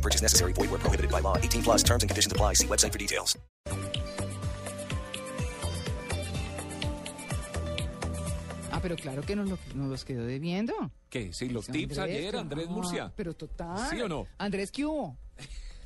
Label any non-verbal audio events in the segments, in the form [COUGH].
No purchase necessary. Void where prohibited by law. 18 plus terms and conditions apply. See website for details. Ah, pero claro que nos, lo- nos los quedó debiendo. ¿Qué? Sí, los Pues, tips ayer, Andrés ah, Murcia. Pero total. ¿Sí o no? Andrés, ¿qué hubo?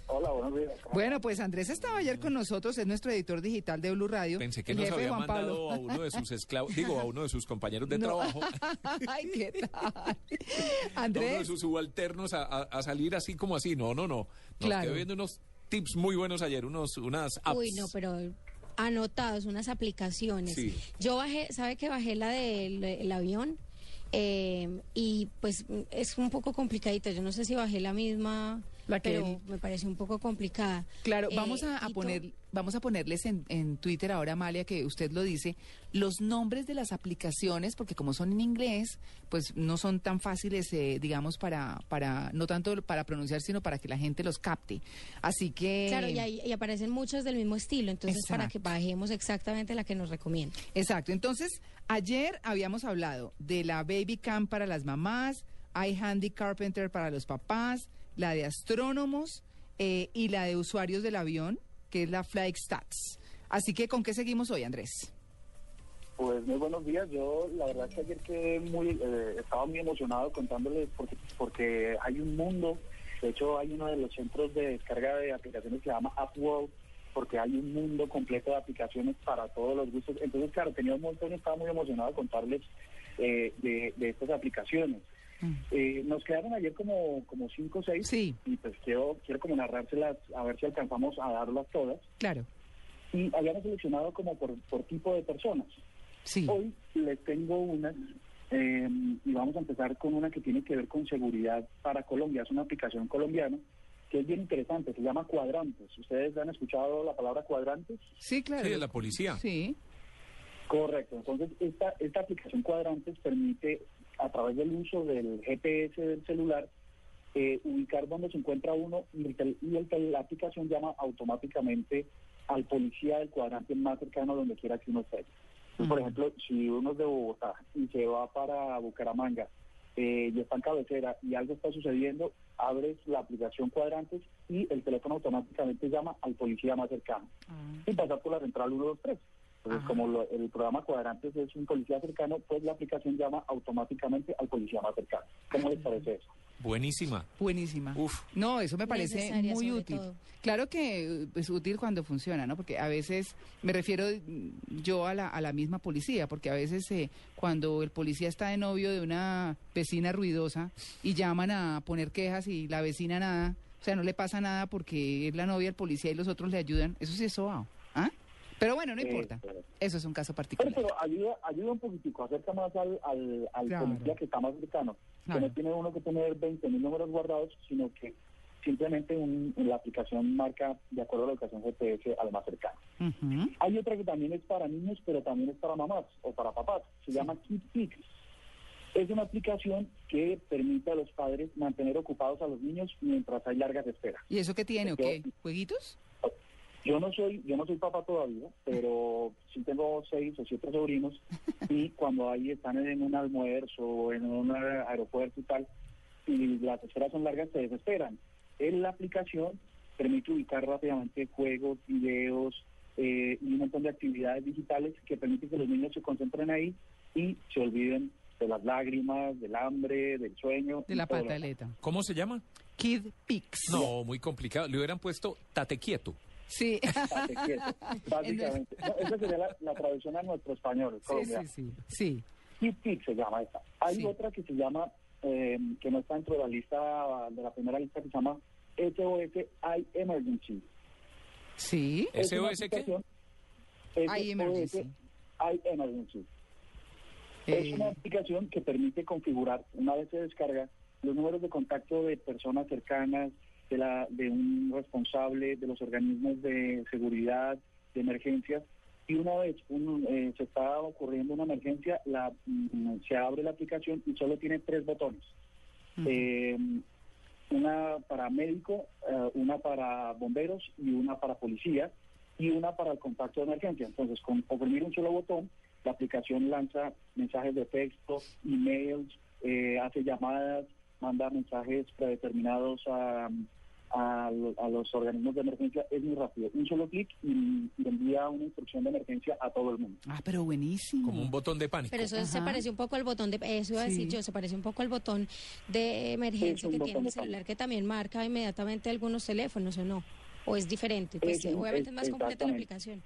Hola, buenos días. Bueno, pues Andrés estaba ayer con nosotros, es nuestro editor digital de Blue Radio. Pensé que nos había Juan mandado Pablo. a uno de sus esclavos, digo, a uno de sus compañeros de [LAUGHS] No. trabajo, [LAUGHS] Ay, ¿qué tal? [LAUGHS] a uno de Andrés, sus subalternos a, a- a salir así como así. No, no, no. Nos Claro. quedó viendo unos tips muy buenos ayer, unos, unas apps. Uy, no, pero anotados, unas aplicaciones. Sí. Yo bajé, ¿sabe que bajé la del el avión? Eh, y pues es un poco complicadita. Yo no sé si bajé la misma, Pero me pareció un poco complicada. claro, Eh, vamos a, poner, vamos a ponerles en, en Twitter ahora, Amalia, que usted lo dice, los nombres de las aplicaciones, porque como son en inglés, pues no son tan fáciles, eh, digamos, para, para, no tanto para pronunciar, sino para que la gente los capte. Así que... Claro, y, ahí- y aparecen muchas del mismo estilo, entonces para que bajemos exactamente la que nos recomienda. Exacto. Entonces, ayer habíamos hablado de la Baby Cam para las mamás, iHandy Carpenter para los papás, la de astrónomos eh, y la de usuarios del avión, que es la Flight Stats. Así que, ¿con qué seguimos hoy, Andrés? Pues muy buenos días. Yo la verdad que ayer quedé muy, eh, estaba muy emocionado contándoles porque, porque hay un mundo. De hecho, hay uno de los centros de descarga de aplicaciones que se llama AppWorld porque hay un mundo completo de aplicaciones para todos los gustos. Entonces, claro, tenía un montón y estaba muy emocionado contarles eh, de, de estas aplicaciones. Eh, nos quedaron ayer como, como cinco o seis Sí, y pues quiero, quiero como narrárselas a ver si alcanzamos a darlas todas. claro. Y habíamos seleccionado como por, por tipo de personas. Sí. Hoy les tengo unas eh, y vamos a empezar con una que tiene que ver con seguridad para Colombia. Es una aplicación colombiana que es bien interesante, se llama Cuadrantes. ¿Ustedes han escuchado la palabra cuadrantes? Sí, claro. Sí, de la policía. Sí. Correcto. Entonces, esta, esta aplicación Cuadrantes permite, a través del uso del GPS del celular, eh, ubicar dónde se encuentra uno y, el y el la aplicación llama automáticamente al policía del cuadrante más cercano donde quiera que uno esté. Por ejemplo, si uno es de Bogotá y se va para Bucaramanga eh, y está en cabecera y algo está sucediendo, abres la aplicación Cuadrantes y el teléfono automáticamente llama al policía más cercano sin pasar por la central 123. Entonces, Ajá. como lo- el programa Cuadrantes es un policía cercano, pues la aplicación llama automáticamente al policía más cercano. ¿Cómo les parece eso? Buenísima. Buenísima. Uf. No, eso me parece Necesaria, muy útil. todo. Claro que es útil cuando funciona, ¿no? Porque a veces, me refiero mm, yo a la, a la misma policía, porque a veces eh, cuando el policía está de novio de una vecina ruidosa y llaman a poner quejas y la vecina nada, o sea, no le pasa nada porque es la novia del policía y los otros le ayudan, eso sí es sobao. Pero bueno, no Eh, importa. pero- Eso es un caso Pero, particular. pero ayuda, ayuda un poquitico, acerca más al, al, al Claro. policía que está más cercano. Claro. Que no tiene uno que tener 20 mil números guardados, sino que simplemente un- la aplicación marca de acuerdo a la ubicación GPS al más cercano. Hay otra que también es para niños, pero también es para mamás o para papás. Se llama KidPix. Es una aplicación que permite a los padres mantener ocupados a los niños mientras hay largas esperas. ¿Y eso qué tiene o qué? ¿Jueguitos? Yo no soy, yo no soy papá todavía, pero sí tengo seis o siete sobrinos [LAUGHS] y cuando ahí están en un almuerzo o en un aeropuerto y tal, y las esperas son largas, se desesperan. En la aplicación permite ubicar rápidamente juegos, videos eh, y un montón de actividades digitales que permiten que los niños se concentren ahí y se olviden de las lágrimas, del hambre, del sueño. De la pataleta. ¿Cómo se llama? Kid Pix. No, muy complicado. Le hubieran puesto tate quieto. Sí. [LAUGHS] Estate quieto, [LAUGHS] Básicamente. No, esa sería la, la traducción a nuestro español. sí, colombiano. sí, sí. Sí. HitPix se llama esta. Hay Sí. otra que se llama, eh, que no está dentro de la lista, de la primera lista, que se llama SOS I Emergency. Sí. Es ¿SOS qué? I Emergency. I Emergency. Eh, Es una aplicación que permite configurar, una vez se descarga, los números de contacto de personas cercanas, de, la, de un responsable de los organismos de seguridad, de emergencias, y una vez un, eh, se está ocurriendo una emergencia, la, mm, se abre la aplicación y solo tiene tres botones. Eh, una para médico, eh, una para bomberos y una para policía y una para el contacto de emergencia. Entonces, con oprimir un solo botón, la aplicación lanza mensajes de texto, emails, eh, hace llamadas, manda mensajes predeterminados a, a, lo- a los organismos de emergencia. Es muy rápido. Un solo clic y, y envía una instrucción de emergencia a todo el mundo. Ah, pero buenísimo. Como un botón de pánico. Pero eso se Ajá. parece un poco al botón de, eso iba a decir Sí. yo, se parece un poco al botón de emergencia que tiene el celular que también marca inmediatamente algunos teléfonos, ¿o no? ¿O es diferente? Pues Es obviamente es más completa la aplicación.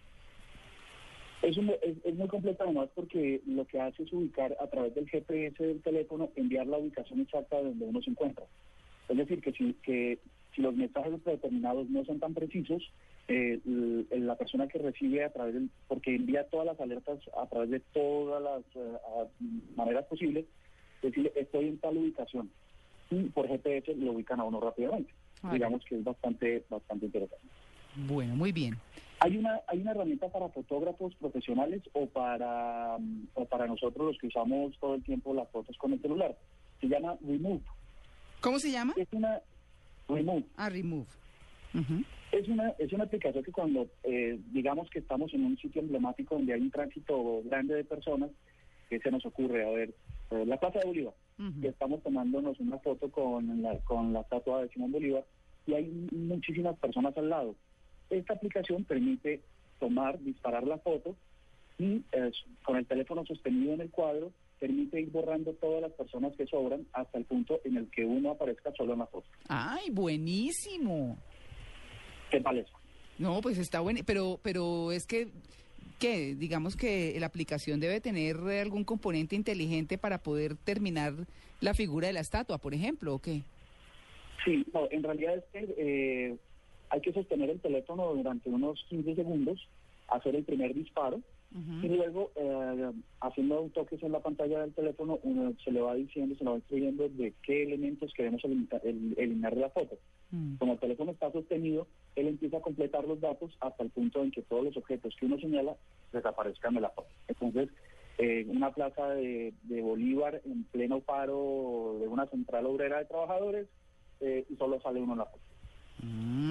Es, un- es, es muy completo además porque lo que hace es ubicar a través del GPS del teléfono, enviar la ubicación exacta de donde uno se encuentra. Es decir, que si, que si los mensajes predeterminados no son tan precisos, eh, la persona que recibe a través del, porque envía todas las alertas a través de todas las a- maneras posibles, decirle estoy en tal ubicación. Y por GPS lo ubican a uno rápidamente. Vale. Digamos que es bastante, bastante interesante. Bueno, muy bien. Hay una hay una herramienta para fotógrafos profesionales o para o para nosotros los que usamos todo el tiempo las fotos con el celular. Se llama Remove. ¿Cómo se llama? Es una Remove. Ah, Remove. Es una es una aplicación que cuando eh, digamos que estamos en un sitio emblemático donde hay un tránsito grande de personas, que se nos ocurre a ver eh, la Plaza de Bolívar Ujú. y estamos tomándonos una foto con la, con la estatua de Simón Bolívar y hay muchísimas personas al lado. Esta aplicación permite tomar, disparar la foto y eh, con el teléfono sostenido en el cuadro permite ir borrando todas las personas que sobran hasta el punto en el que uno aparezca solo en la foto. Ay, buenísimo. ¿Qué tal eso? No, pues está bueno, pero, pero es que, que digamos que la aplicación debe tener algún componente inteligente para poder terminar la figura de la estatua, por ejemplo, ¿o qué? Sí, no, en realidad es que eh, hay que sostener el teléfono durante unos 15 segundos, hacer el primer disparo Y luego eh, haciendo un toques en la pantalla del teléfono uno se le va diciendo, se le va instruyendo de qué elementos queremos eliminar, el- eliminar de la foto. Mm. Como el teléfono está sostenido, él empieza a completar los datos hasta el punto en que todos los objetos que uno señala desaparezcan de la foto. Entonces, eh, una plaza de, de Bolívar en pleno paro de una central obrera de trabajadores eh, y solo sale uno en la foto.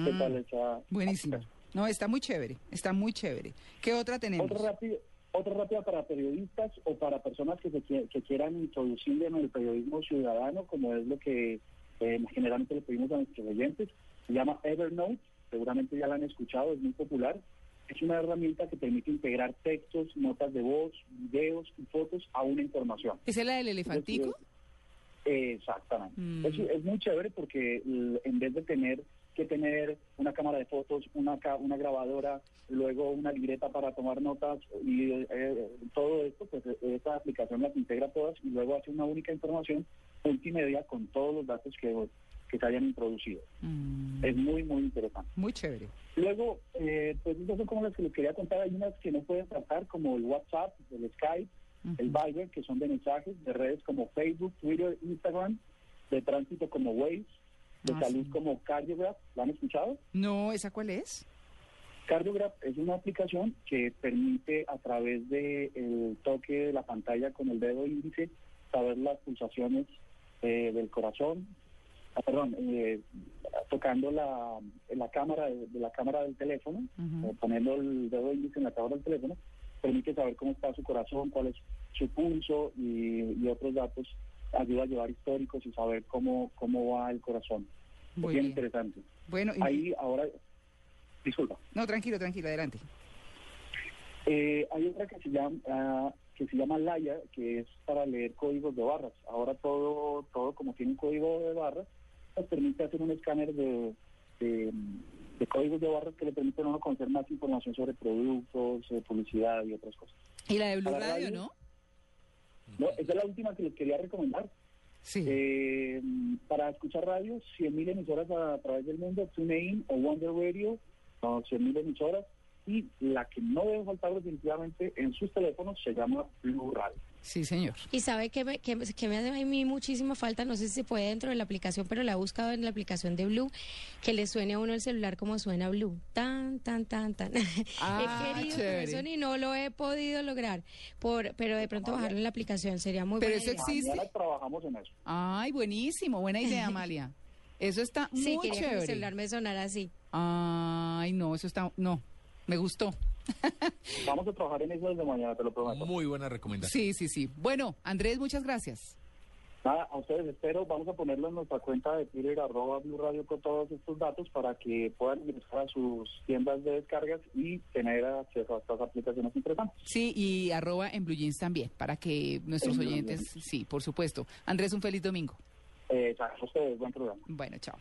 ¿Qué tal esa Buenísimo. aplicación? No, está muy chévere, está muy chévere. ¿Qué otra tenemos? Otra rápida, otra rápida para periodistas o para personas que, se que quieran introducir en el periodismo ciudadano, como es lo que eh, generalmente le pedimos a nuestros oyentes. Se llama Evernote, seguramente ya la han escuchado, es muy popular. Es una herramienta que permite integrar textos, notas de voz, videos y fotos a una información. ¿Esa es la del elefantico? Exactamente. Mm. Es, es muy chévere porque en vez de tener que tener una cámara de fotos, una, una grabadora, luego una libreta para tomar notas y eh, todo esto, pues eh, esta aplicación las integra todas y luego hace una única información multimedia con todos los datos que, que se hayan introducido. Mm, Es muy, muy interesante. Muy chévere. Luego, eh, pues esas son como las que les quería contar. Hay unas que no pueden tratar, como el WhatsApp, el Skype, el. Viber, que son de mensajes, de redes como Facebook, Twitter, Instagram, de tránsito como Waze, de Ah, salud sí. como Cardiograph. ¿La han escuchado? No, ¿esa cuál es? Cardiograph es una aplicación que permite a través del el toque de la pantalla con el dedo índice saber las pulsaciones eh, del corazón, ah, perdón, eh, tocando la, la cámara de, de la cámara del teléfono, eh, poniendo el dedo índice en la cámara del teléfono, permite saber cómo está su corazón, cuál es su pulso y, y otros datos. Ayuda a llevar históricos y saber cómo, cómo va el corazón. Es Muy bien bien. interesante. Bueno, y- Ahí ahora, disculpa. no, tranquilo, tranquilo, adelante. Eh, hay otra que se llama ah, que se llama Laia, que es para leer códigos de barras. Ahora todo todo como tiene un código de barras, nos permite hacer un escáner de, de, de códigos de barras que le permiten a uno conocer más información sobre productos, eh, publicidad y otras cosas. Y la de Blue radio. ¿no? No, esa es la última que les quería recomendar. Sí. Eh, para escuchar radio, 100.000 emisoras a, a través del mundo, TuneIn o Wonder Radio, son 100.000 emisoras. Y la que no debe faltar definitivamente en sus teléfonos se llama Blue Radio. Sí, señor. Y sabe que me, que, me- que me hace a mí muchísima falta, no sé si se puede dentro de la aplicación, pero la he buscado en la aplicación de Blue, que le suene a uno el celular como suena Blue. Tan, tan, tan, tan. [LAUGHS] Ah, he querido chévere. eso y no lo he podido lograr. Por, pero de pronto bajarlo en la aplicación sería muy Pero buena eso idea. existe. Mañana trabajamos en eso. Ay, buenísimo, buena idea, [LAUGHS] Amalia. Eso está Sí, muy quería que mi chévere. celular me sonara así. Ay, no, eso está, no, me gustó. Vamos a trabajar en eso desde mañana, te lo prometo. Muy buena recomendación. Sí, sí, sí. Bueno, Andrés, muchas gracias. Nada, a ustedes espero, vamos a ponerlo en nuestra cuenta de Twitter, arroba Blue Radio con todos estos datos para que puedan ingresar a sus tiendas de descargas y tener acceso a estas aplicaciones interesantes. Sí, y arroba en Blue Jeans también, para que nuestros En oyentes, sí, por supuesto. Andrés, un feliz domingo. Eh, a ustedes, buen programa. Bueno, chao.